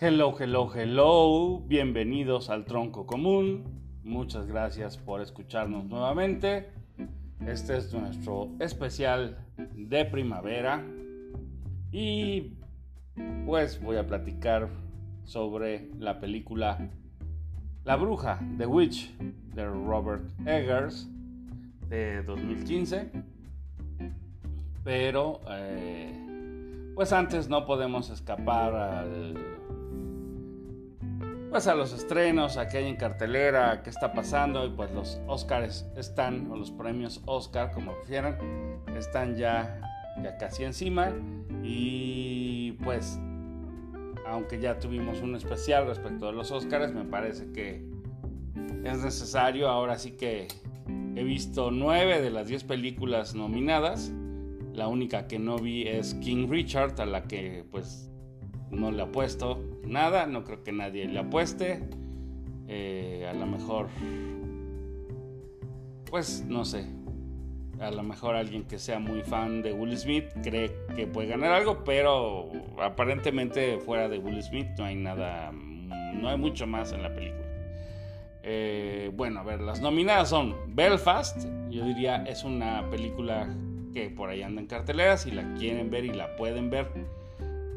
Hello, hello, hello. Bienvenidos al Tronco Común. Muchas gracias por escucharnos nuevamente. Este es nuestro especial de primavera. Y pues voy a platicar sobre la película La Bruja, The Witch, de Robert Eggers, de 2015. Pero, eh, pues antes no podemos escapar al pues a los estrenos, a que hay en cartelera, qué está pasando y pues los Oscars están, o los premios Oscar, como prefieran, están ya, ya casi encima. Y pues aunque ya tuvimos un especial respecto de los Oscars, me parece que es necesario, ahora sí que he visto nueve de las diez películas nominadas, la única que no vi es King Richard, a la que pues no le apuesto nada, no creo que nadie le apueste. Eh, a lo mejor, pues no sé, a lo mejor alguien que sea muy fan de Will Smith cree que puede ganar algo, pero aparentemente fuera de Will Smith no hay nada, no hay mucho más en la película. Eh, bueno, a ver, las nominadas son Belfast, yo diría es una película que por ahí anda en cartelera, si la quieren ver y la pueden ver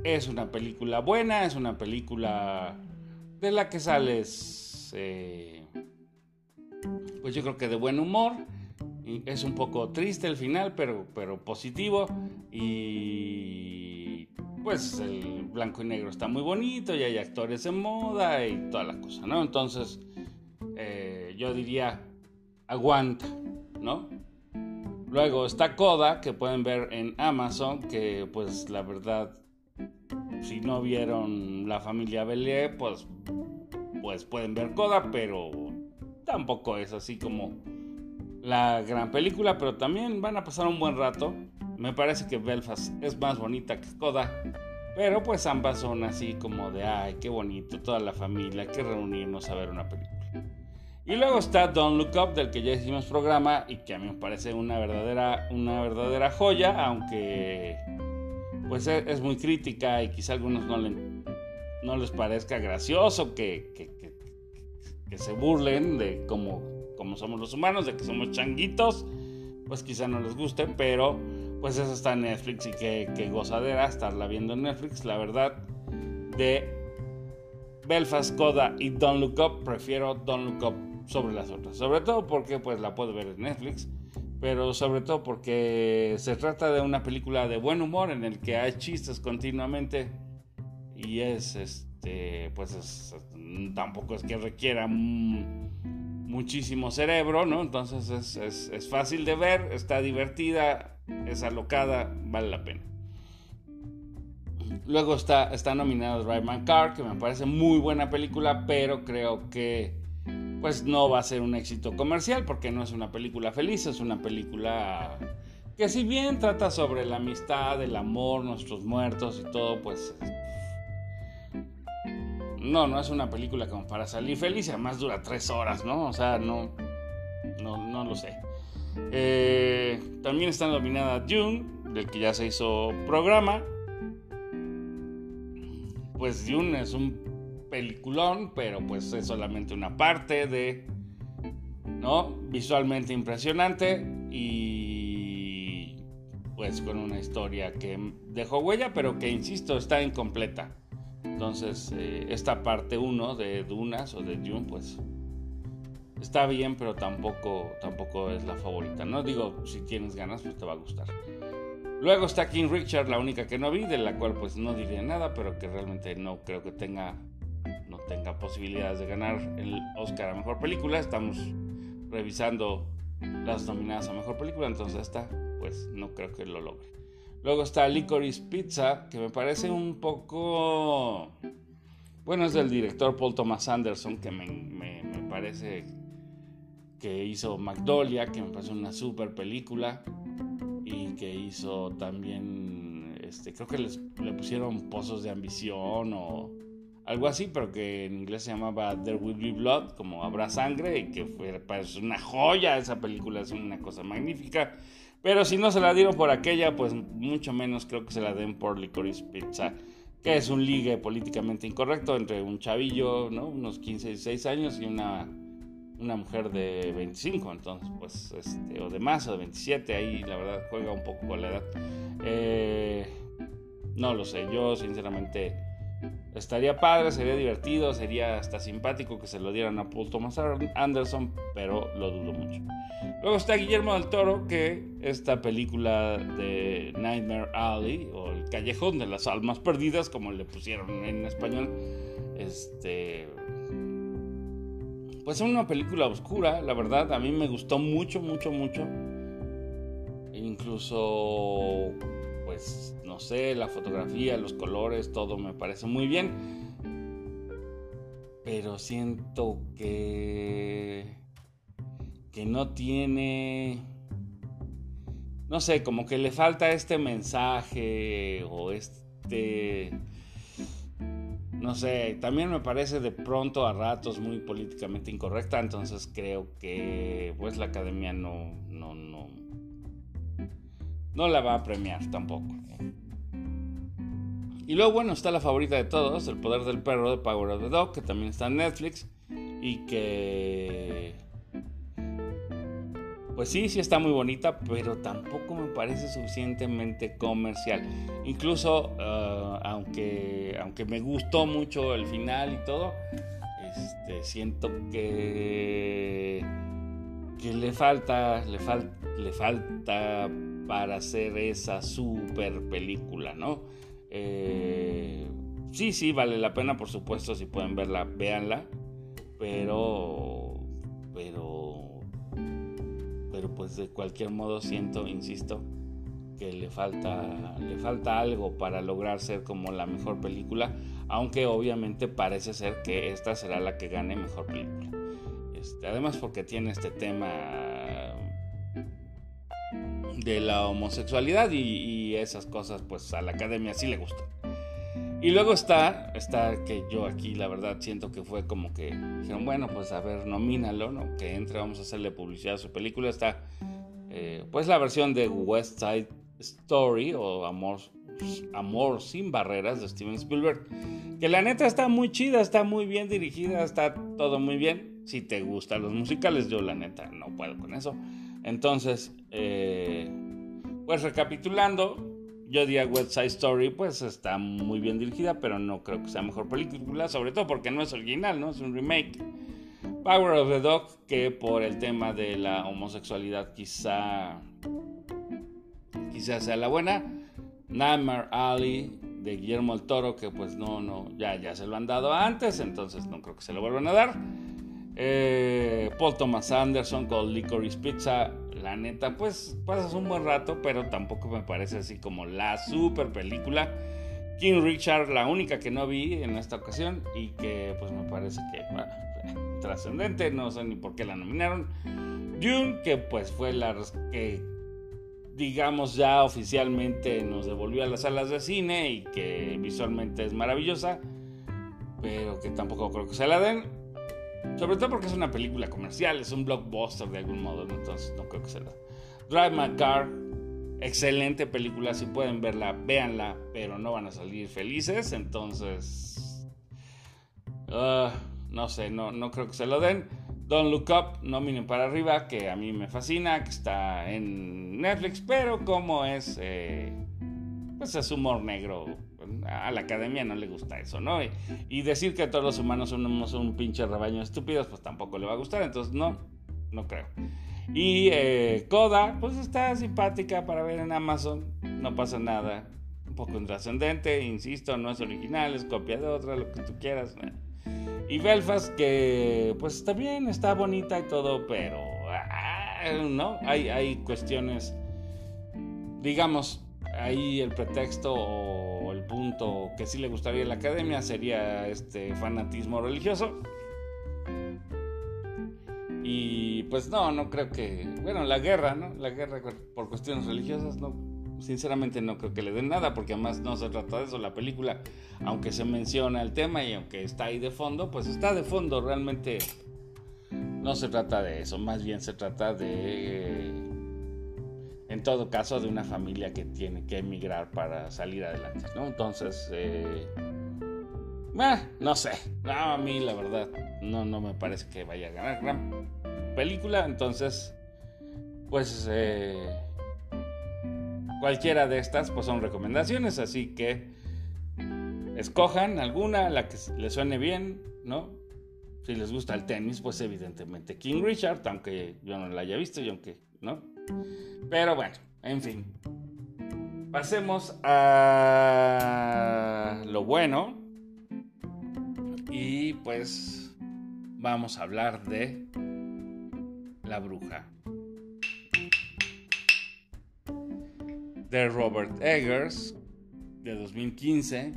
es una película buena, es una película de la que sales, eh, pues yo creo que de buen humor. es un poco triste el final, pero, pero positivo. Y pues el blanco y negro está muy bonito y hay actores en moda y toda la cosa, ¿no? Entonces, eh, yo diría, aguanta, ¿no? Luego está Coda, que pueden ver en Amazon, que pues la verdad si no vieron La familia Belier, pues, pues pueden ver Coda, pero tampoco es así como la gran película, pero también van a pasar un buen rato. Me parece que Belfast es más bonita que Coda, pero pues ambas son así como de, ay, qué bonito, toda la familia, que reunirnos a ver una película. Y luego está Don't Look Up, del que ya hicimos programa y que a mí me parece una verdadera, una verdadera joya, aunque pues e, es, muy crítica y quizá a algunos no, no les parezca gracioso que, que, se burlen de cómo, somos los humanos, de que somos changuitos, pues quizá no les guste, pero pues eso está en Netflix y que, gozadera estarla viendo en Netflix, la verdad, de Belfast, Coda y Don't Look Up, prefiero Don't Look Up sobre las otras, sobre todo porque pues la puedo ver en Netflix pero sobre todo porque se trata de una película de buen humor en el que hay chistes continuamente y es este pues tampoco es que requiera muchísimo cerebro no entonces es, es, fácil de ver está divertida es alocada vale la pena. Luego está está nominado Drive My Car que me parece muy buena película pero creo que pues no va a ser un éxito comercial porque no es una película feliz, es una película que si bien trata sobre la amistad, el amor, nuestros muertos y todo, pues no, no es una película como para salir feliz, además dura tres horas, ¿no? O sea, no, no, no lo sé. Eh, también está nominada June, del que ya se hizo programa. Pues June es un peliculón, pero pues es solamente una parte de, ¿no? Visualmente impresionante y pues con una historia que dejó huella, pero que, insisto, está incompleta. Entonces, eh, esta parte 1 de Dunas o de Dune, pues está bien, pero tampoco, tampoco es la favorita, ¿no? Digo, si tienes ganas, pues te va a gustar. Luego está King Richard, la única que no vi, de la cual pues no diría nada, pero que realmente no creo que tenga tenga posibilidades de ganar el Oscar a Mejor Película. Estamos revisando las nominadas a Mejor Película, entonces esta pues no creo que lo logre. Luego está Licorice Pizza, que me parece un poco... Bueno, es del director Paul Thomas Anderson, que me, me, parece que hizo Magnolia, que me parece una super película, y que hizo también, este, creo que les, le pusieron Pozos de Ambición o algo así, pero que en inglés se llamaba There Will Be Blood, como habrá sangre, y que fue pues, una joya, esa película es una cosa magnífica. Pero si no se la dieron por aquella, pues mucho menos creo que se la den por Licorice Pizza. que es un ligue políticamente incorrecto entre un chavillo, ¿no? Unos 15, 16 años y una, una mujer de 25, entonces, pues, este, o de más, o de 27, ahí la verdad juega un poco con la edad. Eh, no lo sé, yo sinceramente estaría padre, sería divertido, sería hasta simpático que se lo dieran a Paul Thomas Anderson, pero lo dudo mucho. Luego está Guillermo del Toro, que esta película de Nightmare Alley, o El Callejón de las Almas Perdidas, como le pusieron en español, este. Pues es una película oscura, la verdad, a mí me gustó mucho, mucho, mucho. Incluso, pues, no sé, la fotografía, los colores, todo me parece muy bien. Pero siento que que no tiene, no sé, como que le falta este mensaje o este, no sé, también me parece de pronto a ratos muy políticamente incorrecta, entonces creo que pues la academia no, no, no, no la va a premiar tampoco. Y luego, bueno, está la favorita de todos, El Poder del Perro de Power of the Dog, que también está en Netflix y que pues sí, sí está muy bonita, pero tampoco me parece suficientemente comercial. Incluso, eh, aunque, aunque me gustó mucho el final y todo, este, siento que, que le falta, le, le falta para hacer esa super película, ¿no? Eh, sí, sí, vale la pena, por supuesto, si pueden verla, véanla, pero, pero pero pues de cualquier modo siento, insisto, que le falta, le falta algo para lograr ser como la mejor película, aunque obviamente parece ser que esta será la que gane mejor película. Este, además porque tiene este tema de la homosexualidad y, esas cosas pues a la academia sí le gustan. Y luego está, está que yo aquí la verdad siento que fue como que dijeron, bueno, pues a ver, nomínalo, ¿no? Que entre, vamos a hacerle publicidad a su película. Está eh, pues la versión de West Side Story o Amor, Amor sin barreras de Steven Spielberg. Que la neta está muy chida, está muy bien dirigida, está todo muy bien. Si te gustan los musicales, yo la neta no puedo con eso. Entonces, eh, pues recapitulando, yo diría West Side Story, pues está muy bien dirigida, pero no creo que sea mejor película, sobre todo porque no es original, ¿no? Es un remake. Power of the Dog, que por el tema de la homosexualidad quizá, quizá sea la buena. Nightmare Alley de Guillermo el Toro, que pues no, no, ya, ya se lo han dado antes, entonces no creo que se lo vuelvan a dar. Eh, Paul Thomas Anderson con Licorice Pizza, la neta, pues pasas un buen rato, pero tampoco me parece así como la super película. King Richard, la única que no vi en esta ocasión y que pues me parece que trascendente, no sé ni por qué la nominaron. Dune, que pues fue la que digamos ya oficialmente nos devolvió a las salas de cine y que visualmente es maravillosa, pero que tampoco creo que se la den. Sobre todo porque es una película comercial, es un blockbuster de algún modo, entonces no creo que sea. Drive My Car, excelente película, si pueden verla, véanla, pero no van a salir felices, entonces... Ah, no sé, no, no creo que se lo den. Don't Look Up, no para arriba, que a mí me fascina, que está en Netflix, pero como es, eh, pues es humor negro a la academia no le gusta eso, ¿no? Y, decir que todos los humanos somos un pinche rebaño de estúpidos, pues tampoco le va a gustar, entonces no, no creo. Y eh, Coda, pues está simpática para ver en Amazon, no pasa nada, un poco intrascendente, insisto, no es original, es copia de otra, lo que tú quieras. Y Belfast, que pues bien, está bonita y todo, pero ah, no, hay, hay cuestiones, digamos, ahí el pretexto punto que sí le gustaría a la academia sería este fanatismo religioso. Y pues no, no creo que, bueno, la guerra, ¿no? La guerra por cuestiones religiosas, no, sinceramente no creo que le den nada, porque además no se trata de eso. La película, aunque se menciona el tema y aunque está ahí de fondo, pues está de fondo, realmente no se trata de eso, más bien se trata de en todo caso de una familia que tiene que emigrar para salir adelante, ¿no? Entonces, eh, no sé, a mí la verdad no, no me parece que vaya a ganar gran película, entonces, pues eh, cualquiera de estas pues son recomendaciones, así que escojan alguna, la que les suene bien, ¿no? Si les gusta el tenis, pues evidentemente King Richard, aunque yo no la haya visto y aunque, ¿no? Pero bueno, en fin. Pasemos a lo bueno. Y pues vamos a hablar de La Bruja. De Robert Eggers, de 2015.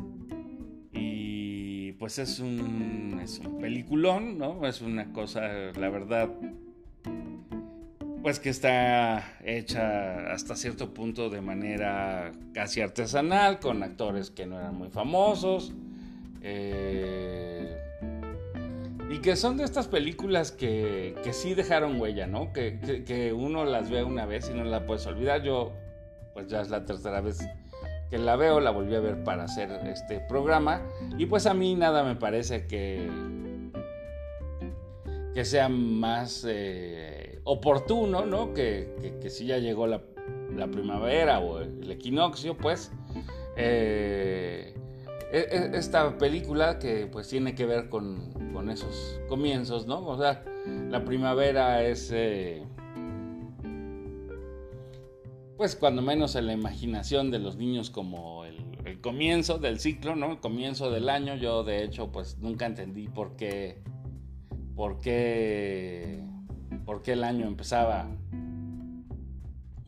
Y pues es un, es un peliculón, ¿no? Es una cosa, la verdad, pues que está hecha hasta cierto punto de manera casi artesanal, con actores que no eran muy famosos. Eh, y que son de estas películas que, que sí dejaron huella, ¿no? Que, que, uno las ve una vez y no la puedes olvidar. Yo, pues ya es la tercera vez que la veo, la volví a ver para hacer este programa. Y pues a mí nada me parece que, que sea más... Eh, oportuno, ¿no? Que, si ya llegó la, primavera o el equinoccio, pues eh, e, e, esta película que pues tiene que ver con, esos comienzos, ¿no? O sea, la primavera es... Eh, pues cuando menos en la imaginación de los niños como el, el, comienzo del ciclo, ¿no? El comienzo del año. Yo de hecho pues nunca entendí por qué, por qué porque el año empezaba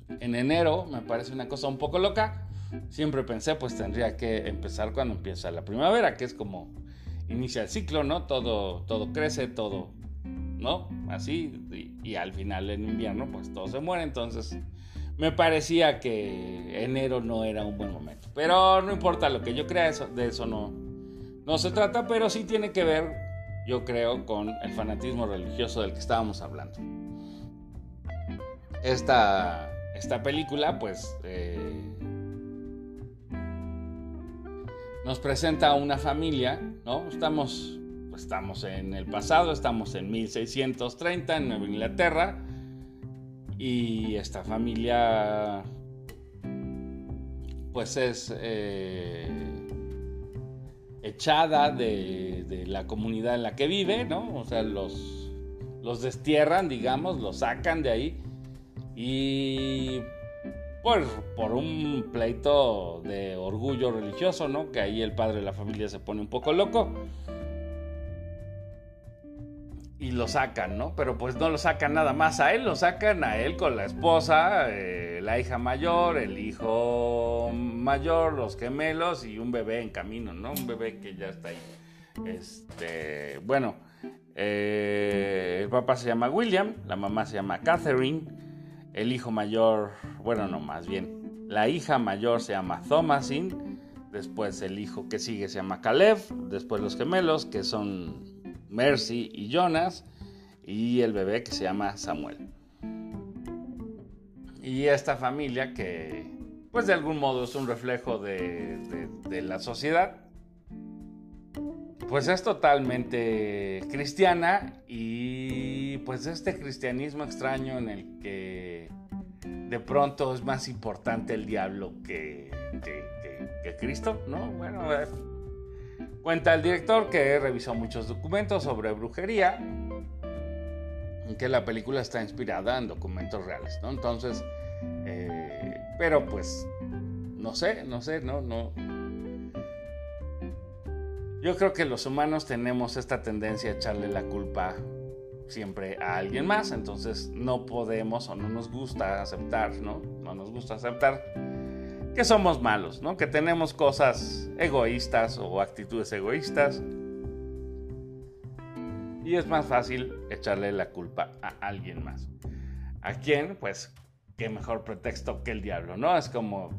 en enero, me parece una cosa un poco loca. Siempre pensé, pues tendría que empezar cuando empieza la primavera, que es como inicia el ciclo, ¿no? Todo, todo crece, todo, ¿no? Así, y, al final en invierno, pues todo se muere. Entonces, me parecía que enero no era un buen momento. Pero no importa lo que yo crea, eso, de eso no, no se trata, pero sí tiene que ver yo creo, con el fanatismo religioso del que estábamos hablando. Esta, esta película, pues, eh, nos presenta a una familia, ¿no? Estamos, pues, estamos en el pasado, estamos en 1630 en Nueva Inglaterra, y esta familia, pues, es... Eh, echada de, la comunidad en la que vive, ¿no? O sea, los, los destierran, digamos, los sacan de ahí y por, por un pleito de orgullo religioso, ¿no? Que ahí el padre de la familia se pone un poco loco y lo sacan, ¿no? Pero pues no lo sacan nada más a él, lo sacan a él con la esposa, eh, la hija mayor, el hijo mayor, los gemelos y un bebé en camino, ¿no? Un bebé que ya está ahí. Este, bueno, eh, el papá se llama William, la mamá se llama Catherine, el hijo mayor, bueno, no, más bien, la hija mayor se llama Thomasin, después el hijo que sigue se llama Caleb, después los gemelos que son Mercy y Jonas, y el bebé que se llama Samuel. Y esta familia que, pues de algún modo es un reflejo de, la sociedad, pues es totalmente cristiana y pues este cristianismo extraño en el que de pronto es más importante el diablo que, que Cristo, ¿no? Bueno, Cuenta el director que revisó muchos documentos sobre brujería que la película está inspirada en documentos reales, ¿no? Entonces, eh, pero pues, no sé, no sé, no, no. Yo creo que los humanos tenemos esta tendencia a echarle la culpa siempre a alguien más, entonces no podemos o no nos gusta aceptar, ¿no? No nos gusta aceptar que somos malos, ¿no? Que tenemos cosas egoístas o actitudes egoístas. Y es más fácil echarle la culpa a alguien más. ¿A quién? Pues qué mejor pretexto que el diablo, ¿no? Es como,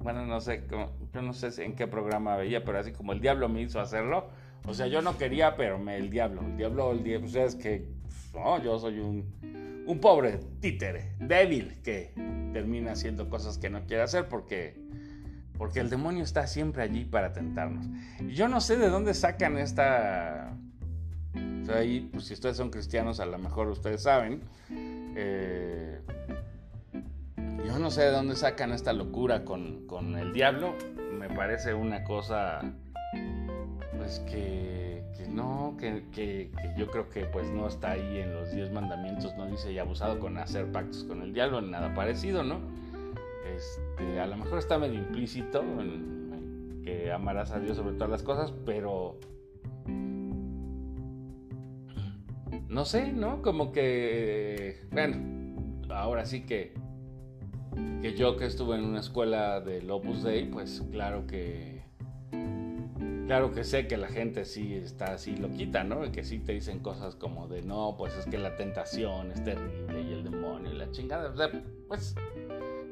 bueno, no sé, yo no sé en qué programa veía, pero así como el diablo me hizo hacerlo. O sea, yo no quería, pero el diablo, el diablo, el diablo, o sea, es que, no, yo soy un, un pobre títere, débil, que termina haciendo cosas que no quiere hacer porque, porque el demonio está siempre allí para tentarnos. Y yo no sé de dónde sacan esta... Ahí, pues si ustedes son cristianos, a lo mejor ustedes saben. Eh, yo no sé de dónde sacan esta locura con, con el diablo. Me parece una cosa, pues que, no, que, que, yo creo que pues no está ahí en los diez mandamientos, no dice y abusado con hacer pactos con el diablo, ni nada parecido, ¿no? Este, a lo mejor está medio implícito en que amarás a Dios sobre todas las cosas, pero no sé, ¿no? Como que, bueno, ahora sí que que yo que estuve en una escuela del Opus Dei, pues claro que claro que sé que la gente sí está así loquita, ¿no? Que sí te dicen cosas como de no, pues es que la tentación es terrible y el demonio y la chingada. O sea, pues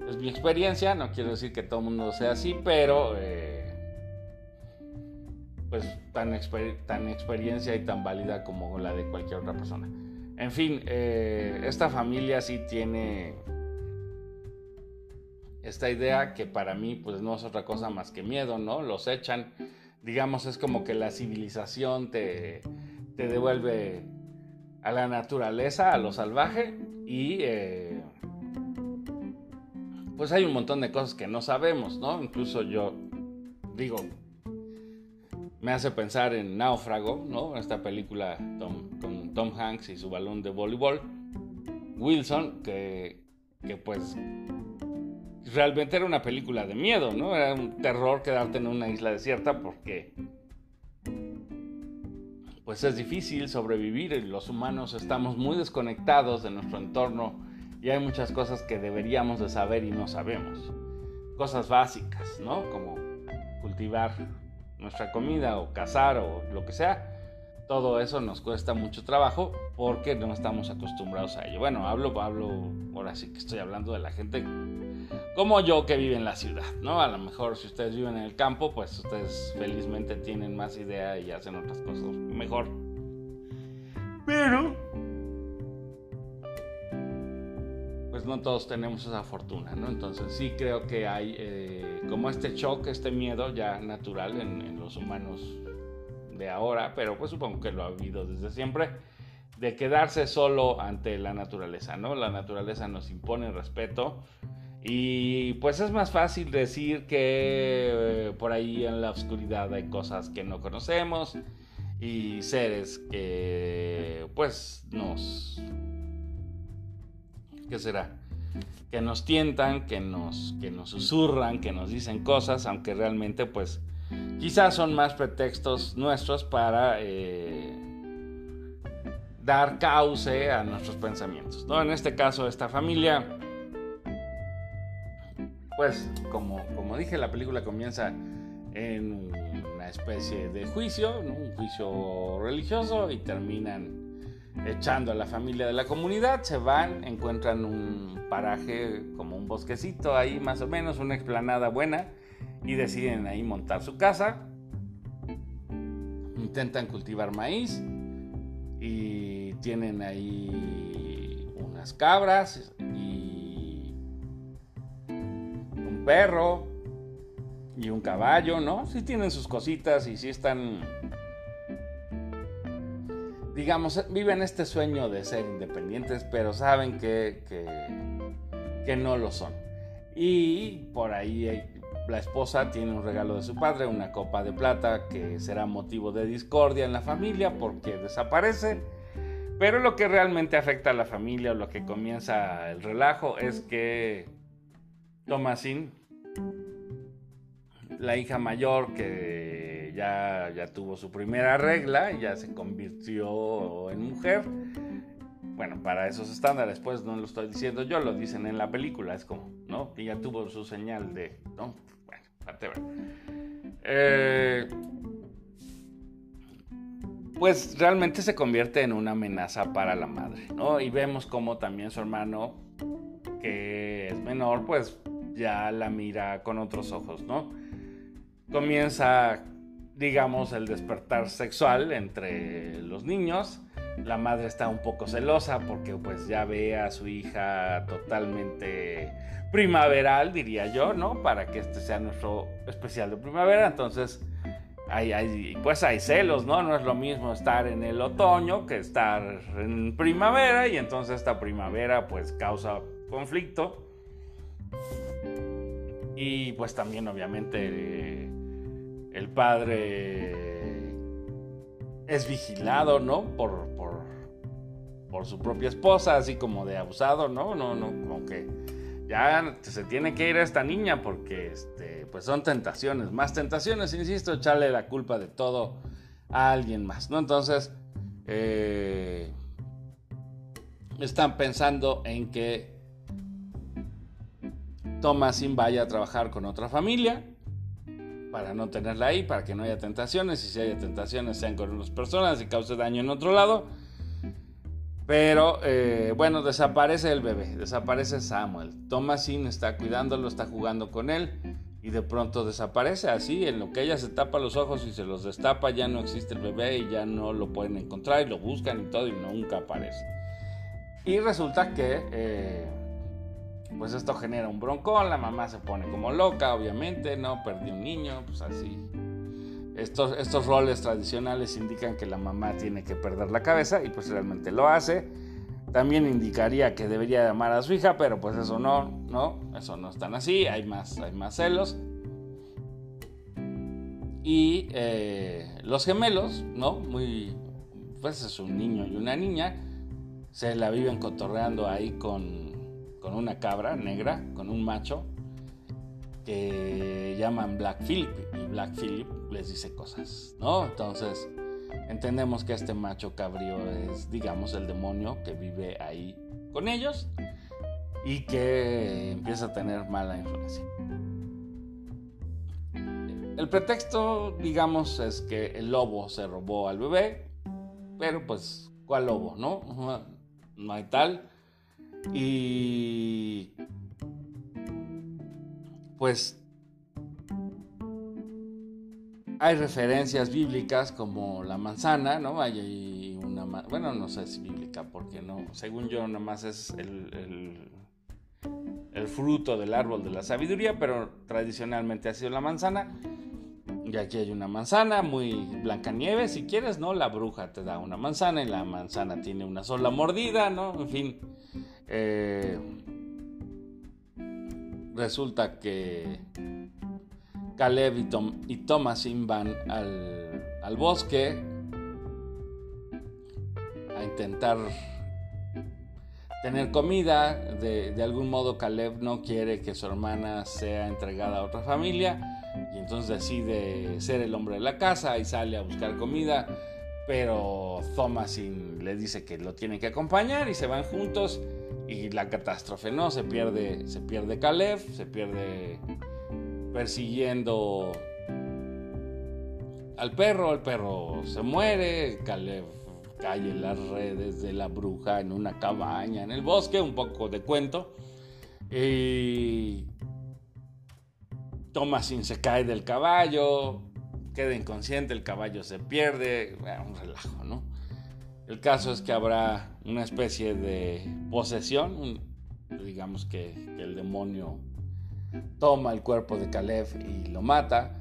es mi experiencia, no quiero decir que todo el mundo sea así, pero eh, pues tan, tan experiencia y tan válida como la de cualquier otra persona. En fin, eh, esta familia sí tiene esta idea que para mí pues no es otra cosa más que miedo, ¿no? Los echan, digamos, es como que la civilización te, te devuelve a la naturaleza, a lo salvaje y eh, pues hay un montón de cosas que no sabemos, ¿no? Incluso yo digo, me hace pensar en Náufrago, ¿no? Esta película con Tom Hanks y su balón de voleibol. Wilson, que, que pues realmente era una película de miedo, ¿no? Era un terror quedarte en una isla desierta porque pues es difícil sobrevivir los humanos estamos muy desconectados de nuestro entorno y hay muchas cosas que deberíamos de saber y no sabemos. Cosas básicas, ¿no? Como cultivar nuestra comida o cazar o lo que sea. Todo eso nos cuesta mucho trabajo porque no estamos acostumbrados a ello. Bueno, hablo, hablo, ahora sí que estoy hablando de la gente como yo que vive en la ciudad, ¿no? A lo mejor si ustedes viven en el campo, pues ustedes felizmente tienen más idea y hacen otras cosas mejor. Pero, pues no todos tenemos esa fortuna, ¿no? Entonces sí creo que hay eh, como este shock, este miedo ya natural en, en los humanos de ahora, pero pues supongo que lo ha habido desde siempre de quedarse solo ante la naturaleza, ¿no? La naturaleza nos impone respeto y pues es más fácil decir que eh, por ahí en la oscuridad hay cosas que no conocemos y seres que pues nos... ¿Qué será? Que nos tientan, que nos, que nos susurran, que nos dicen cosas, aunque realmente pues quizás son más pretextos nuestros para eh, dar cauce a nuestros pensamientos. ¿no? En este caso, esta familia pues como, como dije, la película comienza en una especie de juicio, un juicio religioso y terminan echando a la familia de la comunidad, se van, encuentran un paraje como un bosquecito ahí más o menos, una explanada buena y deciden ahí montar su casa, intentan cultivar maíz y tienen ahí unas cabras perro y un caballo, ¿no? Sí tienen sus cositas y sí están, digamos, viven este sueño de ser independientes, pero saben que, que, no lo son. Y por ahí la esposa tiene un regalo de su padre, una copa de plata que será motivo de discordia en la familia porque desaparece. Pero lo que realmente afecta a la familia o lo que comienza el relajo es que Thomasin, la hija mayor que ya, ya tuvo su primera regla, ya se convirtió en mujer. Bueno, para esos estándares, pues no lo estoy diciendo yo, lo dicen en la película, es como, ¿no? Y ya tuvo su señal de, ¿no? Bueno, eh, pues realmente se convierte en una amenaza para la madre, ¿no? Y vemos como también su hermano, que es menor, pues ya la mira con otros ojos, ¿no? Comienza, digamos, el despertar sexual entre los niños, la madre está un poco celosa porque pues ya ve a su hija totalmente primaveral, diría yo, ¿no? Para que este sea nuestro especial de primavera. Entonces, hay, pues hay celos, ¿no? No es lo mismo estar en el otoño que estar en primavera y entonces esta primavera pues causa conflicto. Y pues también obviamente el padre es vigilado, ¿no? Por, por, por su propia esposa, así como de abusado, ¿no? No, no, como que ya se tiene que ir a esta niña porque este, pues son tentaciones, más tentaciones, insisto, echarle la culpa de todo a alguien más, ¿no? Entonces, eh, están pensando en que Thomasin vaya a trabajar con otra familia para no tenerla ahí, para que no haya tentaciones, y si hay tentaciones sean con otras personas y cause daño en otro lado. Pero eh, bueno, desaparece el bebé, desaparece Samuel. Thomasin está cuidándolo, está jugando con él y de pronto desaparece así. En lo que ella se tapa los ojos y se los destapa, ya no existe el bebé y ya no lo pueden encontrar y lo buscan y todo y nunca aparece. Y resulta que eh, pues esto genera un broncón, la mamá se pone como loca, obviamente, no, perdí un niño, pues así estos, estos roles tradicionales indican que la mamá tiene que perder la cabeza y pues realmente lo hace. También indicaría que debería amar a su hija, pero pues eso no, no, eso no es tan así, hay más, hay más celos. Y eh, los gemelos, ¿no? Muy, pues es un niño y una niña, se la viven cotorreando ahí con, con una cabra negra, con un macho, que llaman Black Philip y Black Philip les dice cosas, ¿no? Entonces entendemos que este macho cabrío es, digamos, el demonio que vive ahí con ellos y que empieza a tener mala influencia. El pretexto, digamos, es que el lobo se robó al bebé, pero pues, ¿cuál lobo, no? No hay tal. Y pues hay referencias bíblicas como la manzana, ¿no? Hay una, bueno, no sé si bíblica, porque no, según yo, nomás es el, el, fruto del árbol de la sabiduría, pero tradicionalmente ha sido la manzana. Y aquí hay una manzana muy blanca nieve, si quieres, ¿no? La bruja te da una manzana y la manzana tiene una sola mordida, ¿no? En fin. Eh, resulta que Caleb y, Tom, Thomasin van al, bosque a intentar tener comida. De, algún modo Caleb no quiere que su hermana sea entregada a otra familia y entonces decide ser el hombre de la casa y sale a buscar comida. Pero Thomasin le dice que lo tiene que acompañar y se van juntos y la catástrofe, ¿no? Se pierde, se pierde Caleb, se pierde persiguiendo al perro, el perro se muere, Caleb cae en las redes de la bruja en una cabaña en el bosque, un poco de cuento. Y Thomasin se cae del caballo, queda inconsciente, el caballo se pierde, un relajo, ¿no? El caso es que habrá una especie de posesión, digamos que, el demonio toma el cuerpo de Caleb y lo mata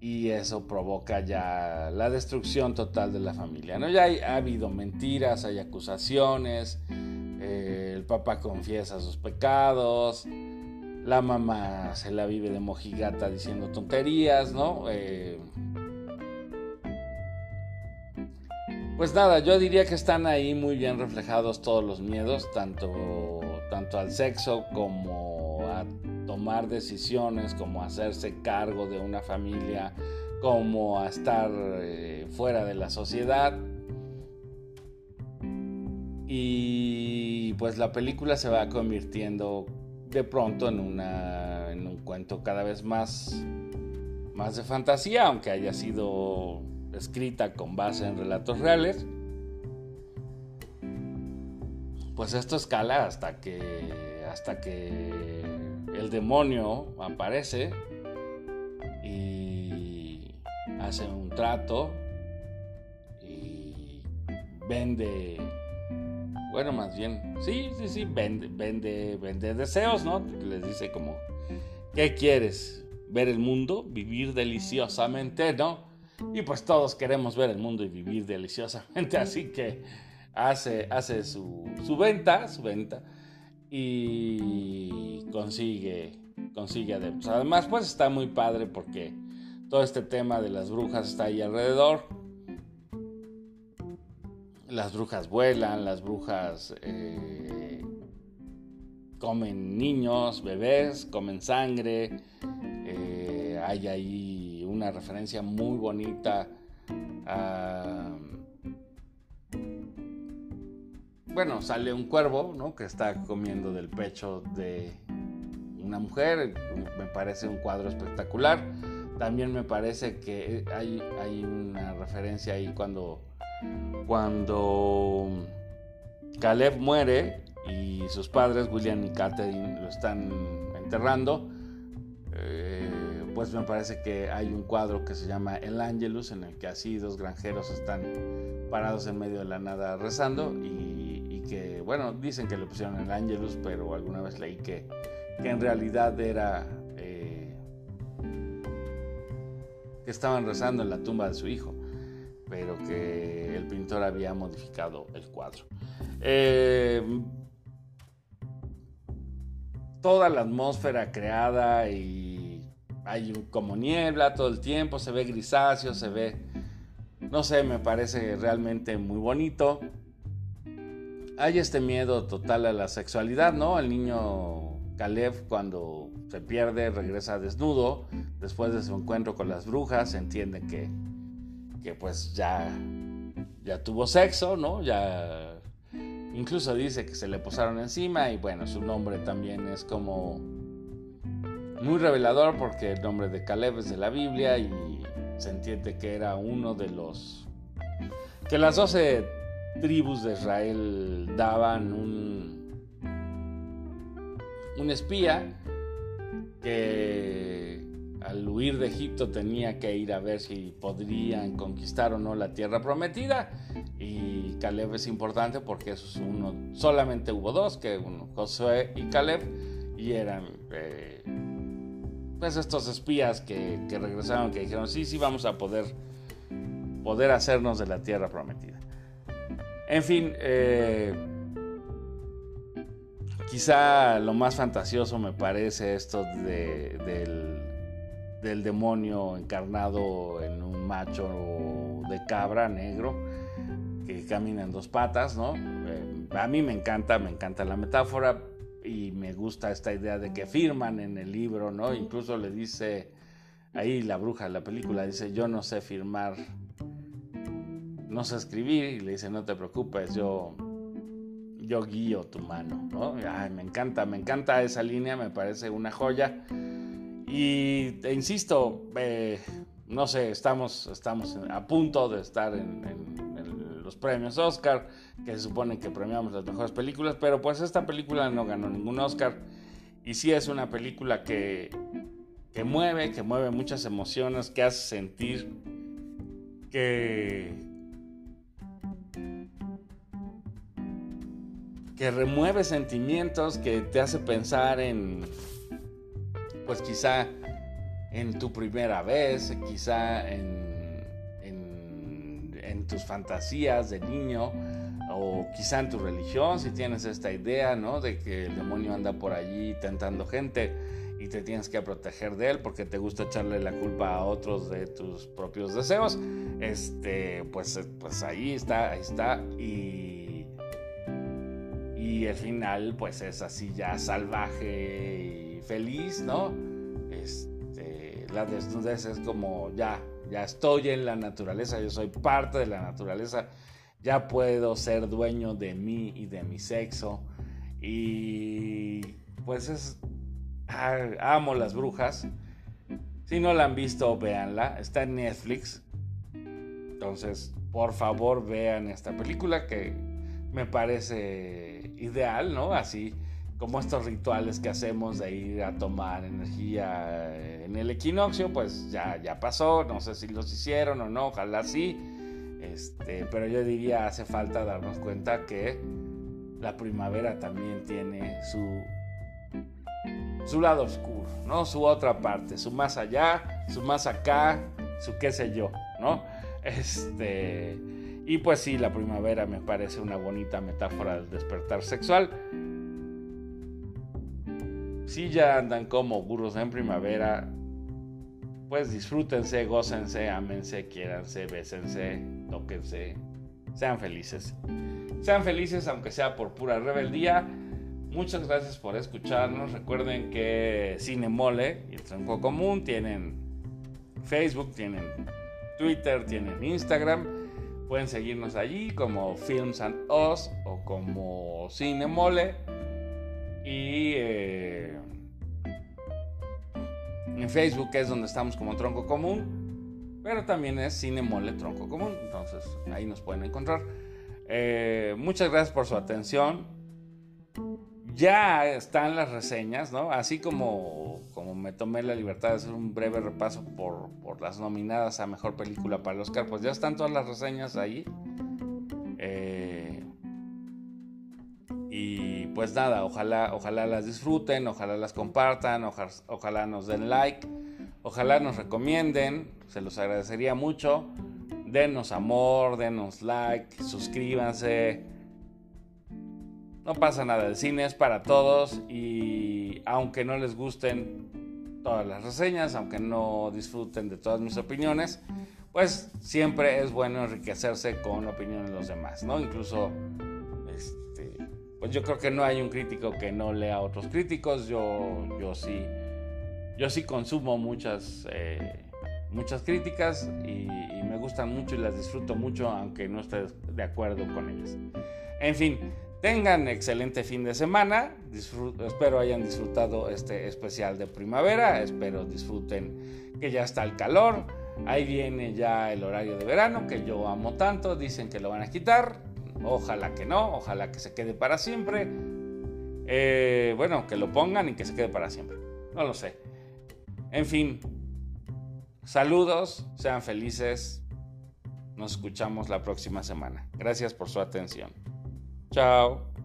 y eso provoca ya la destrucción total de la familia. ¿no? Ya ha habido mentiras, hay acusaciones, eh, el papá confiesa sus pecados, la mamá se la vive de mojigata diciendo tonterías, ¿no? Eh, Pues nada, yo diría que están ahí muy bien reflejados todos los miedos, tanto, tanto al sexo como a tomar decisiones, como a hacerse cargo de una familia, como a estar eh, fuera de la sociedad. Y pues la película se va convirtiendo de pronto en, una, en un cuento cada vez más, más de fantasía, aunque haya sido escrita con base en relatos reales, pues esto escala hasta que hasta que el demonio aparece y hace un trato y vende, bueno, más bien, sí, sí, sí, vende, vende, vende deseos, ¿no? Les dice como, ¿qué quieres? ¿Ver el mundo? ¿Vivir deliciosamente, no? Y pues todos queremos ver el mundo y vivir deliciosamente, así que hace, hace su, su venta, su venta, y consigue, consigue adeptos. Además, pues está muy padre porque todo este tema de las brujas está ahí alrededor. Las brujas vuelan, las brujas eh, comen niños, bebés, comen sangre. Eh, hay ahí una referencia muy bonita bueno, sale un cuervo, ¿no? Que está comiendo del pecho de una mujer. Me parece un cuadro espectacular. También me parece que hay, hay una referencia ahí cuando, cuando Caleb muere y sus padres, William y Catherine, lo están enterrando. Eh, pues me parece que hay un cuadro que se llama El Angelus, en el que así dos granjeros están parados en medio de la nada rezando y que, bueno, dicen que le pusieron el Angelus, pero alguna vez leí que, que en realidad era eh, que estaban rezando en la tumba de su hijo, pero que el pintor había modificado el cuadro. Eh, toda la atmósfera creada y hay como niebla todo el tiempo, se ve grisáceo, se ve, no sé, me parece realmente muy bonito hay este miedo total a la sexualidad, ¿no? El niño Caleb cuando se pierde regresa desnudo, después de su encuentro con las brujas, entiende que, que pues ya, ya tuvo sexo, ¿no? Ya incluso dice que se le posaron encima y bueno, su nombre también es como muy revelador porque el nombre de Caleb es de la Biblia y se entiende que era uno de los que las doce tribus de Israel daban un, un espía que al huir de Egipto tenía que ir a ver si podrían conquistar o no la tierra prometida. Y Caleb es importante porque uno, solamente hubo dos, que uno, Josué y Caleb, y eran eh, pues estos espías que, que regresaron, que dijeron, sí, sí, vamos a poder, poder hacernos de la tierra prometida. En fin, eh, quizá lo más fantasioso me parece esto del, demonio encarnado en un macho de cabra negro que camina en dos patas, ¿no? Eh, a mí me encanta, me encanta la metáfora y me gusta esta idea de que firman en el libro, ¿no? Incluso le dice ahí la bruja de la película, dice, yo no sé firmar no sé escribir y le dice, no te preocupes, yo, yo guío tu mano, ¿no? Ay, me encanta, me encanta esa línea, me parece una joya. Y te insisto, eh, no sé, estamos, estamos a punto de estar en, los premios Oscar, que se supone que premiamos las mejores películas, pero pues esta película no ganó ningún Oscar. Y sí es una película que, que mueve, que mueve muchas emociones, que hace sentir que, que remueve sentimientos, que te hace pensar en, pues quizá en tu primera vez, quizá en, en, en, tus fantasías de niño, o quizá en tu religión, si tienes esta idea, ¿no? De que el demonio anda por allí tentando gente y te tienes que proteger de él porque te gusta echarle la culpa a otros de tus propios deseos. Este, pues, pues ahí está, ahí está. Y y el final pues es así ya salvaje y feliz, ¿no? Este, la desnudez es como ya, ya estoy en la naturaleza, yo soy parte de la naturaleza, ya puedo ser dueño de mí y de mi sexo y pues es, ah, amo las brujas. Si no la han visto, véanla, está en Netflix. Entonces, por favor, vean esta película que me parece ideal, ¿no? Así como estos rituales que hacemos de ir a tomar energía en el equinoccio, pues ya, ya pasó, no sé si los hicieron o no, ojalá sí. Este, pero yo diría hace falta darnos cuenta que la primavera también tiene su su lado oscuro, ¿no? Su otra parte, su más allá, su más acá, su qué sé yo, ¿no? Este, y pues sí, la primavera me parece una bonita metáfora del despertar sexual. Si ya andan como burros en primavera, pues disfrútense, gócense, ámense, quiéranse, bésense, tóquense, sean felices. Sean felices aunque sea por pura rebeldía. Muchas gracias por escucharnos. Recuerden que Cinemole y el Tronco Común tienen Facebook, tienen Twitter, tienen Instagram. Pueden seguirnos allí como Films and Us o como Cinemole. Y eh, en Facebook es donde estamos como Tronco Común. Pero también es Cinemole Tronco Común. Entonces ahí nos pueden encontrar. Eh, muchas gracias por su atención ya están las reseñas, ¿no? Así como, como me tomé la libertad de hacer un breve repaso por, las nominadas a Mejor Película para el Oscar, pues ya están todas las reseñas ahí. Eh, y pues nada, ojalá, ojalá las disfruten, ojalá las compartan, ojalá, nos den like, ojalá nos recomienden, se los agradecería mucho. Denos amor, denos like, suscríbanse no pasa nada, el cine es para todos y aunque no les gusten todas las reseñas, aunque no disfruten de todas mis opiniones, pues siempre es bueno enriquecerse con opiniones de los demás, ¿no? Incluso, pues yo creo que no hay un crítico que no lea a otros críticos, yo, yo sí, yo sí consumo muchas, eh, muchas críticas y, y me gustan mucho y las disfruto mucho, aunque no esté de acuerdo con ellas. En fin, Tengan excelente fin de semana. espero hayan disfrutado este especial de primavera. Espero disfruten que ya está el calor. Ahí viene ya el horario de verano que yo amo tanto. Dicen que lo van a quitar. Ojalá que no. Ojalá que se quede para siempre. Eh, bueno, que lo pongan y que se quede para siempre. No lo sé. En fin. Saludos. Sean felices. Nos escuchamos la próxima semana. Gracias por su atención. Chao.